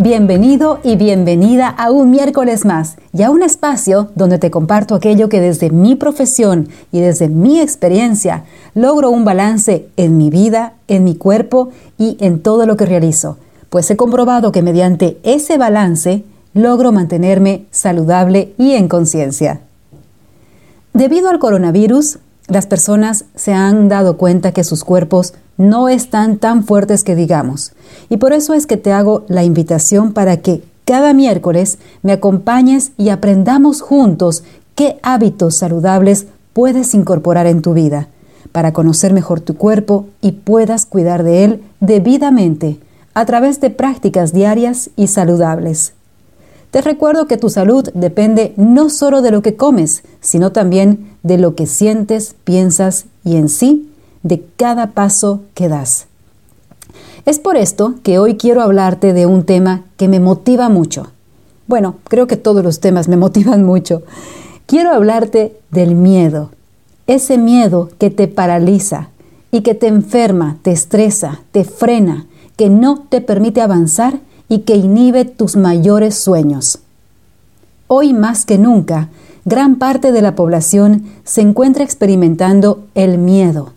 Bienvenido y bienvenida a un miércoles más y a un espacio donde te comparto aquello que desde mi profesión y desde mi experiencia logro un balance en mi vida, en mi cuerpo y en todo lo que realizo, pues he comprobado que mediante ese balance logro mantenerme saludable y en conciencia. Debido al coronavirus, las personas se han dado cuenta que sus cuerpos no están tan fuertes que digamos. Y por eso es que te hago la invitación para que cada miércoles me acompañes y aprendamos juntos qué hábitos saludables puedes incorporar en tu vida para conocer mejor tu cuerpo y puedas cuidar de él debidamente a través de prácticas diarias y saludables. Te recuerdo que tu salud depende no solo de lo que comes, sino también de lo que sientes, piensas y en sí de cada paso que das. Es por esto que hoy quiero hablarte de un tema que me motiva mucho. Bueno, creo que todos los temas me motivan mucho. Quiero hablarte del miedo, ese miedo que te paraliza y que te enferma, te estresa, te frena, que no te permite avanzar y que inhibe tus mayores sueños. Hoy más que nunca, gran parte de la población se encuentra experimentando el miedo.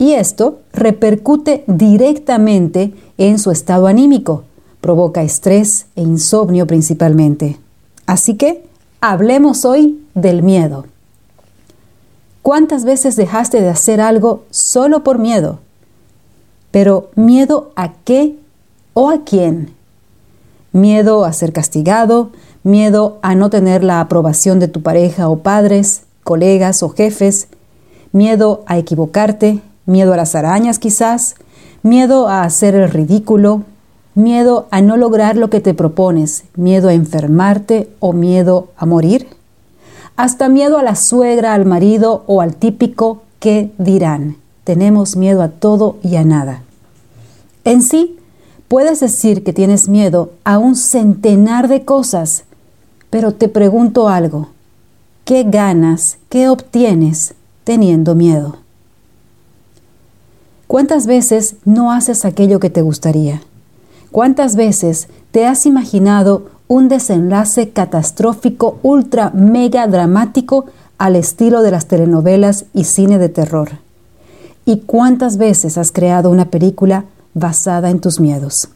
Y esto repercute directamente en su estado anímico, provoca estrés e insomnio principalmente. Así que hablemos hoy del miedo. ¿Cuántas veces dejaste de hacer algo solo por miedo? Pero miedo a qué o a quién? miedo a ser castigado, miedo a no tener la aprobación de tu pareja o padres, colegas o jefes, miedo a equivocarte, miedo a las arañas quizás, miedo a hacer el ridículo, miedo a no lograr lo que te propones, miedo a enfermarte o miedo a morir, hasta miedo a la suegra, al marido o al típico que dirán. Tenemos miedo a todo y a nada. En sí, Puedes decir que tienes miedo a un centenar de cosas, pero te pregunto algo. ¿Qué ganas, qué obtienes teniendo miedo? ¿Cuántas veces no haces aquello que te gustaría? ¿Cuántas veces te has imaginado un desenlace catastrófico, ultra, mega dramático al estilo de las telenovelas y cine de terror? ¿Y cuántas veces has creado una película basada en tus miedos.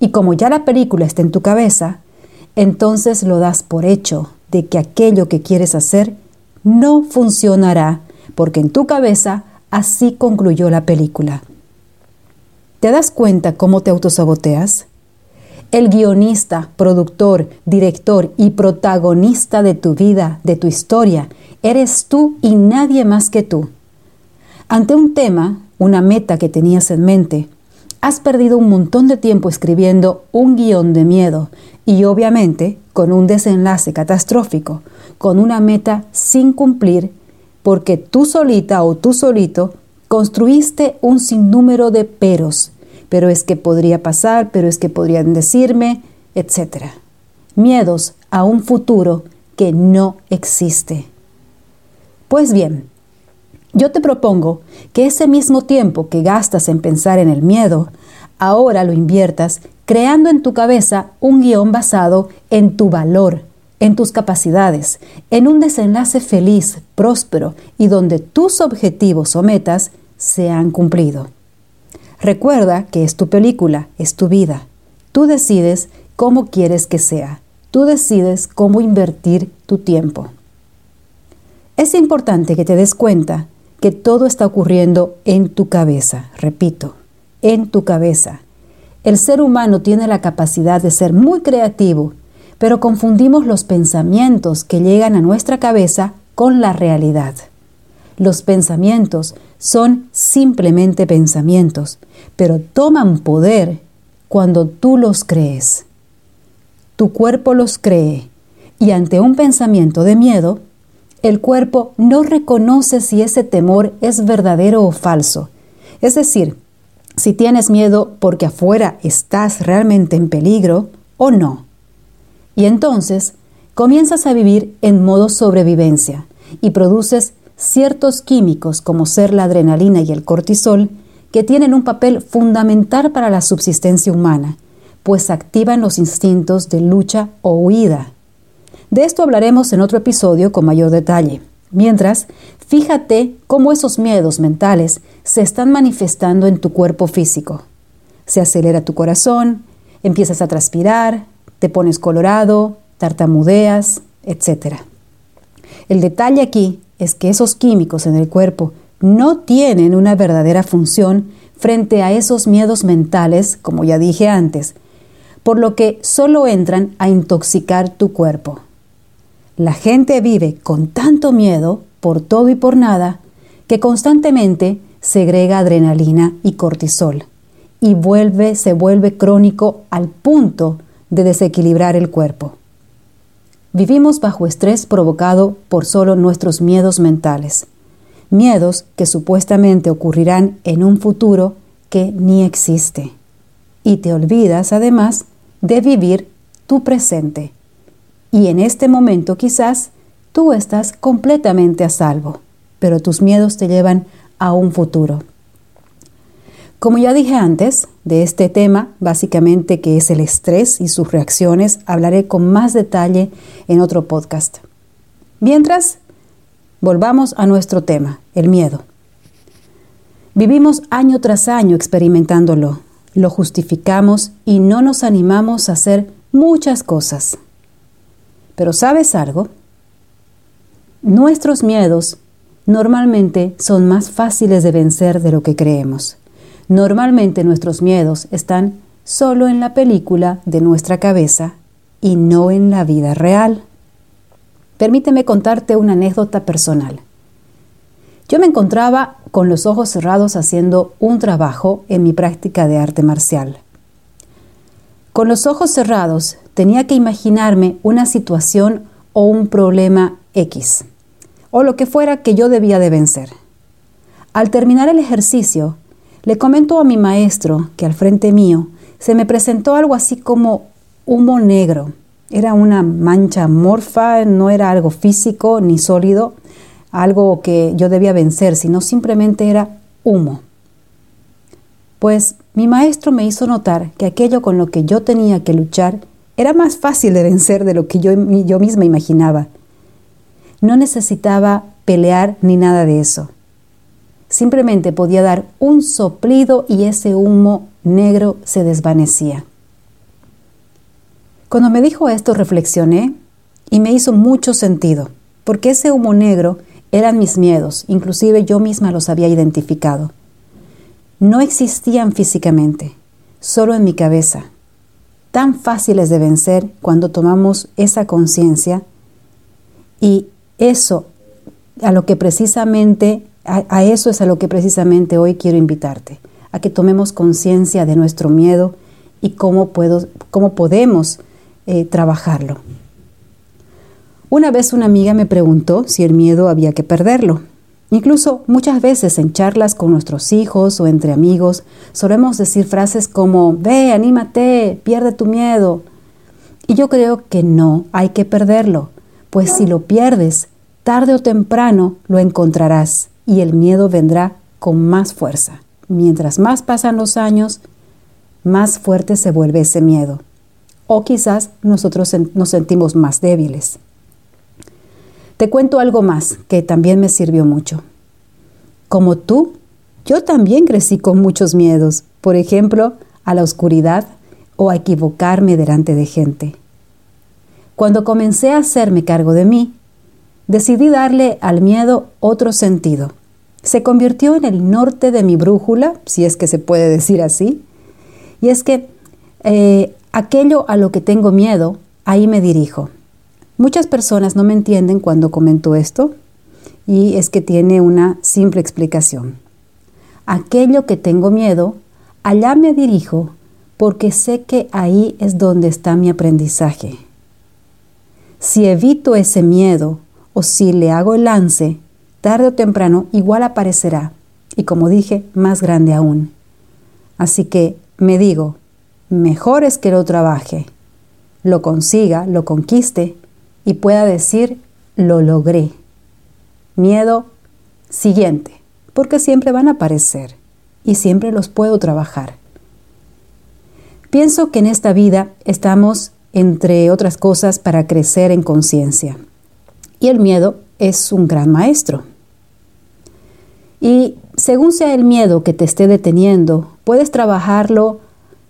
Y como ya la película está en tu cabeza, entonces lo das por hecho de que aquello que quieres hacer no funcionará porque en tu cabeza así concluyó la película. ¿Te das cuenta cómo te autosaboteas? El guionista, productor, director y protagonista de tu vida, de tu historia, eres tú y nadie más que tú. Ante un tema, una meta que tenías en mente, has perdido un montón de tiempo escribiendo un guion de miedo y obviamente con un desenlace catastrófico, con una meta sin cumplir, porque tú solita o tú solito construiste un sinnúmero de peros, pero es que podría pasar, pero es que podrían decirme, etc. Miedos a un futuro que no existe. Pues bien, yo te propongo que ese mismo tiempo que gastas en pensar en el miedo, ahora lo inviertas creando en tu cabeza un guion basado en tu valor, en tus capacidades, en un desenlace feliz, próspero y donde tus objetivos o metas se han cumplido. Recuerda que es tu película, es tu vida. Tú decides cómo quieres que sea. Tú decides cómo invertir tu tiempo. Es importante que te des cuenta que todo está ocurriendo en tu cabeza, repito, en tu cabeza. El ser humano tiene la capacidad de ser muy creativo, pero confundimos los pensamientos que llegan a nuestra cabeza con la realidad. Los pensamientos son simplemente pensamientos, pero toman poder cuando tú los crees. Tu cuerpo los cree y ante un pensamiento de miedo, el cuerpo no reconoce si ese temor es verdadero o falso. Es decir, si tienes miedo porque afuera estás realmente en peligro o no. Y entonces comienzas a vivir en modo sobrevivencia y produces ciertos químicos como ser la adrenalina y el cortisol que tienen un papel fundamental para la subsistencia humana, pues activan los instintos de lucha o huida. De esto hablaremos en otro episodio con mayor detalle. Mientras, fíjate cómo esos miedos mentales se están manifestando en tu cuerpo físico. Se acelera tu corazón, empiezas a transpirar, te pones colorado, tartamudeas, etc. El detalle aquí es que esos químicos en el cuerpo no tienen una verdadera función frente a esos miedos mentales, como ya dije antes, por lo que solo entran a intoxicar tu cuerpo. La gente vive con tanto miedo por todo y por nada que constantemente segrega adrenalina y cortisol y vuelve, se vuelve crónico al punto de desequilibrar el cuerpo. Vivimos bajo estrés provocado por solo nuestros miedos mentales, miedos que supuestamente ocurrirán en un futuro que ni existe. Y te olvidas además de vivir tu presente. Y en este momento quizás tú estás completamente a salvo, pero tus miedos te llevan a un futuro. Como ya dije antes, de este tema, básicamente que es el estrés y sus reacciones, hablaré con más detalle en otro podcast. Mientras, volvamos a nuestro tema, el miedo. Vivimos año tras año experimentándolo, lo justificamos y no nos animamos a hacer muchas cosas. Pero ¿sabes algo? Nuestros miedos normalmente son más fáciles de vencer de lo que creemos. Normalmente nuestros miedos están solo en la película de nuestra cabeza y no en la vida real. Permíteme contarte una anécdota personal. Yo me encontraba con los ojos cerrados haciendo un trabajo en mi práctica de arte marcial. Con los ojos cerrados tenía que imaginarme una situación o un problema X, o lo que fuera que yo debía de vencer. Al terminar el ejercicio, le comentó a mi maestro que al frente mío se me presentó algo así como humo negro. Era una mancha morfa, no era algo físico ni sólido, algo que yo debía vencer, sino simplemente era humo. Pues mi maestro me hizo notar que aquello con lo que yo tenía que luchar era más fácil de vencer de lo que yo, yo misma imaginaba. No necesitaba pelear ni nada de eso. Simplemente podía dar un soplido y ese humo negro se desvanecía. Cuando me dijo esto reflexioné y me hizo mucho sentido, porque ese humo negro eran mis miedos, inclusive yo misma los había identificado. No existían físicamente, solo en mi cabeza, tan fáciles de vencer cuando tomamos esa conciencia y eso a lo que precisamente a, eso es a lo que precisamente hoy quiero invitarte, a que tomemos conciencia de nuestro miedo y cómo, cómo podemos eh, trabajarlo. Una vez una amiga me preguntó si el miedo había que perderlo. Incluso muchas veces en charlas con nuestros hijos o entre amigos solemos decir frases como, ve, anímate, pierde tu miedo. Y yo creo que no hay que perderlo, pues si lo pierdes, tarde o temprano lo encontrarás y el miedo vendrá con más fuerza. Mientras más pasan los años, más fuerte se vuelve ese miedo. O quizás nosotros nos sentimos más débiles. Te cuento algo más que también me sirvió mucho. Como tú, yo también crecí con muchos miedos, por ejemplo, a la oscuridad o a equivocarme delante de gente. Cuando comencé a hacerme cargo de mí, decidí darle al miedo otro sentido. Se convirtió en el norte de mi brújula, si es que se puede decir así, y es que eh, aquello a lo que tengo miedo, ahí me dirijo. Muchas personas no me entienden cuando comento esto, y es que tiene una simple explicación. Aquello que tengo miedo, allá me dirijo porque sé que ahí es donde está mi aprendizaje. Si evito ese miedo o si le hago el lance, tarde o temprano igual aparecerá y como dije, más grande aún. Así que me digo, mejor es que lo trabaje, lo consiga, lo conquiste y pueda decir, lo logré. Miedo siguiente, porque siempre van a aparecer y siempre los puedo trabajar. Pienso que en esta vida estamos, entre otras cosas, para crecer en conciencia. Y el miedo es un gran maestro. Y según sea el miedo que te esté deteniendo, puedes trabajarlo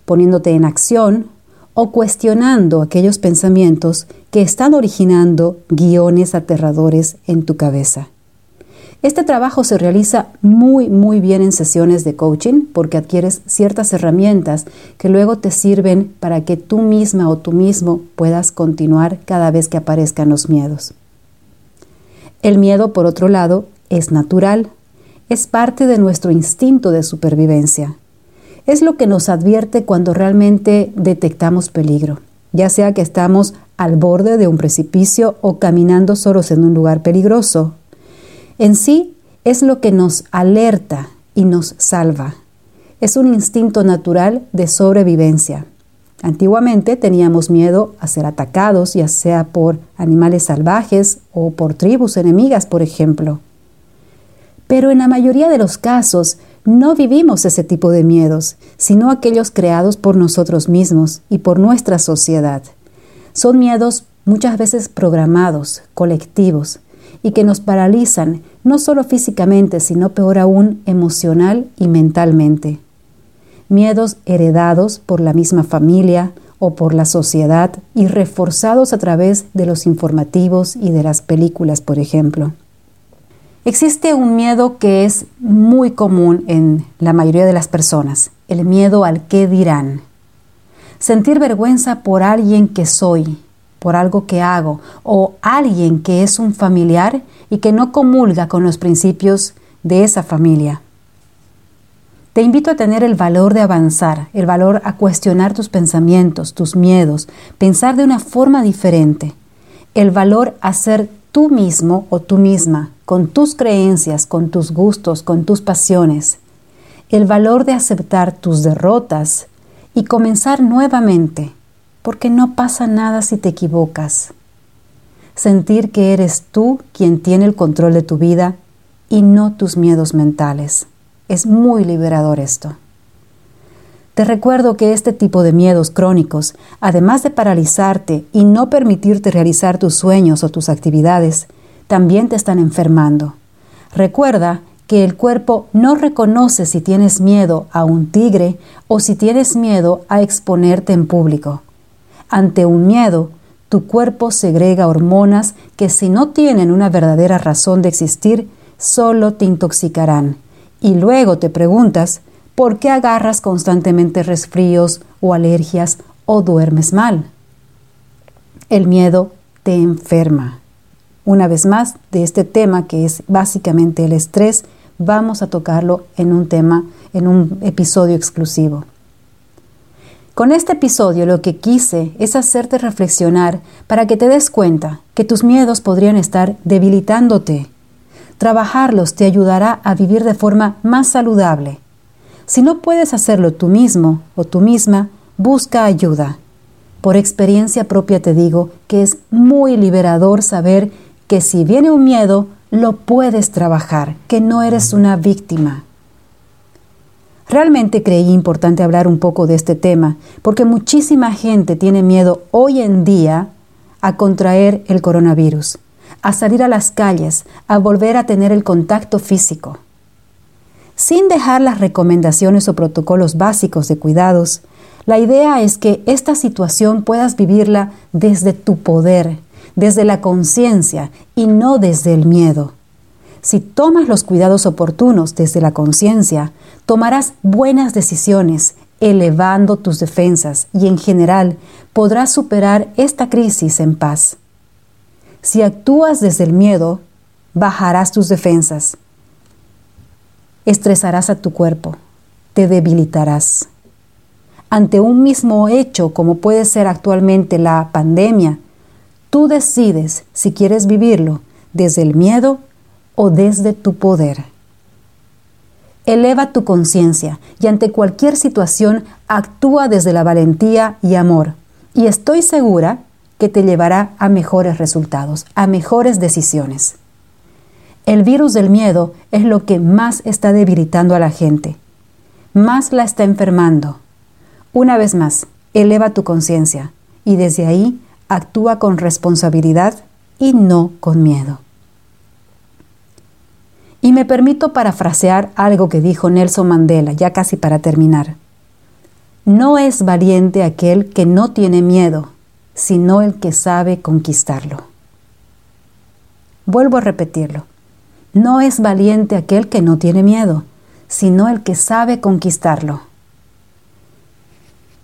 poniéndote en acción o cuestionando aquellos pensamientos que están originando guiones aterradores en tu cabeza. Este trabajo se realiza muy, muy bien en sesiones de coaching porque adquieres ciertas herramientas que luego te sirven para que tú misma o tú mismo puedas continuar cada vez que aparezcan los miedos. El miedo, por otro lado, es natural, es parte de nuestro instinto de supervivencia. Es lo que nos advierte cuando realmente detectamos peligro, ya sea que estamos al borde de un precipicio o caminando solos en un lugar peligroso en sí es lo que nos alerta y nos salva. Es un instinto natural de sobrevivencia. Antiguamente teníamos miedo a ser atacados, ya sea por animales salvajes o por tribus enemigas, por ejemplo. Pero en la mayoría de los casos no vivimos ese tipo de miedos, sino aquellos creados por nosotros mismos y por nuestra sociedad. Son miedos muchas veces programados, colectivos, y que nos paralizan, no solo físicamente, sino peor aún emocional y mentalmente. Miedos heredados por la misma familia o por la sociedad y reforzados a través de los informativos y de las películas, por ejemplo. Existe un miedo que es muy común en la mayoría de las personas, el miedo al qué dirán. Sentir vergüenza por alguien que soy, por algo que hago o alguien que es un familiar y que no comulga con los principios de esa familia. Te invito a tener el valor de avanzar, el valor a cuestionar tus pensamientos, tus miedos, pensar de una forma diferente, el valor a ser tú mismo o tú misma, con tus creencias, con tus gustos, con tus pasiones, el valor de aceptar tus derrotas y comenzar nuevamente porque no pasa nada si te equivocas. Sentir que eres tú quien tiene el control de tu vida y no tus miedos mentales. Es muy liberador esto. Te recuerdo que este tipo de miedos crónicos, además de paralizarte y no permitirte realizar tus sueños o tus actividades, también te están enfermando. Recuerda que el cuerpo no reconoce si tienes miedo a un tigre o si tienes miedo a exponerte en público. Ante un miedo, tu cuerpo segrega hormonas que si no tienen una verdadera razón de existir, solo te intoxicarán. Y luego te preguntas, ¿por qué agarras constantemente resfríos o alergias o duermes mal? El miedo te enferma. Una vez más, de este tema que es básicamente el estrés, vamos a tocarlo en un tema, en un episodio exclusivo. Con este episodio lo que quise es hacerte reflexionar para que te des cuenta que tus miedos podrían estar debilitándote. Trabajarlos te ayudará a vivir de forma más saludable. Si no puedes hacerlo tú mismo o tú misma, busca ayuda. Por experiencia propia te digo que es muy liberador saber que si viene un miedo, lo puedes trabajar, que no eres una víctima. Realmente creí importante hablar un poco de este tema, porque muchísima gente tiene miedo hoy en día a contraer el coronavirus, a salir a las calles, a volver a tener el contacto físico. Sin dejar las recomendaciones o protocolos básicos de cuidados, la idea es que esta situación puedas vivirla desde tu poder, desde la conciencia y no desde el miedo. Si tomas los cuidados oportunos desde la conciencia, tomarás buenas decisiones, elevando tus defensas y en general podrás superar esta crisis en paz. Si actúas desde el miedo, bajarás tus defensas, estresarás a tu cuerpo, te debilitarás. Ante un mismo hecho como puede ser actualmente la pandemia, tú decides si quieres vivirlo ¿Desde el miedo o desde tu poder? Eleva tu conciencia y ante cualquier situación actúa desde la valentía y amor. Y estoy segura que te llevará a mejores resultados, a mejores decisiones. El virus del miedo es lo que más está debilitando a la gente, más la está enfermando. Una vez más, eleva tu conciencia y desde ahí actúa con responsabilidad y no con miedo. Y me permito parafrasear algo que dijo Nelson Mandela, ya casi para terminar. No es valiente aquel que no tiene miedo, sino el que sabe conquistarlo. Vuelvo a repetirlo. No es valiente aquel que no tiene miedo, sino el que sabe conquistarlo.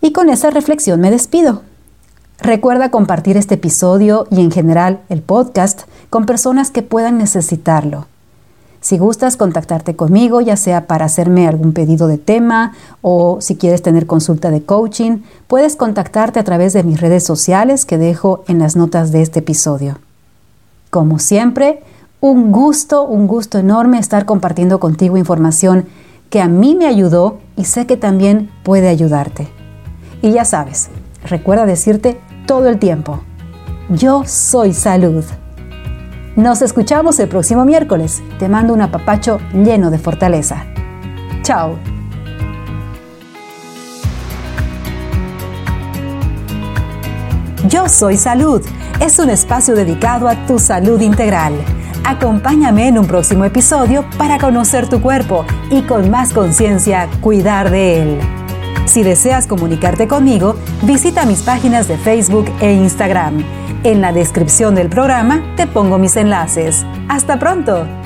Y con esa reflexión me despido. Recuerda compartir este episodio y en general el podcast con personas que puedan necesitarlo. Si gustas contactarte conmigo, ya sea para hacerme algún pedido de tema o si quieres tener consulta de coaching, puedes contactarte a través de mis redes sociales que dejo en las notas de este episodio. Como siempre, un gusto, un gusto enorme estar compartiendo contigo información que a mí me ayudó y sé que también puede ayudarte. Y ya sabes, recuerda decirte todo el tiempo, yo soy salud. Nos escuchamos el próximo miércoles. Te mando un apapacho lleno de fortaleza. Chao. Yo soy Salud. Es un espacio dedicado a tu salud integral. Acompáñame en un próximo episodio para conocer tu cuerpo y con más conciencia cuidar de él. Si deseas comunicarte conmigo, visita mis páginas de Facebook e Instagram. En la descripción del programa te pongo mis enlaces. ¡Hasta pronto!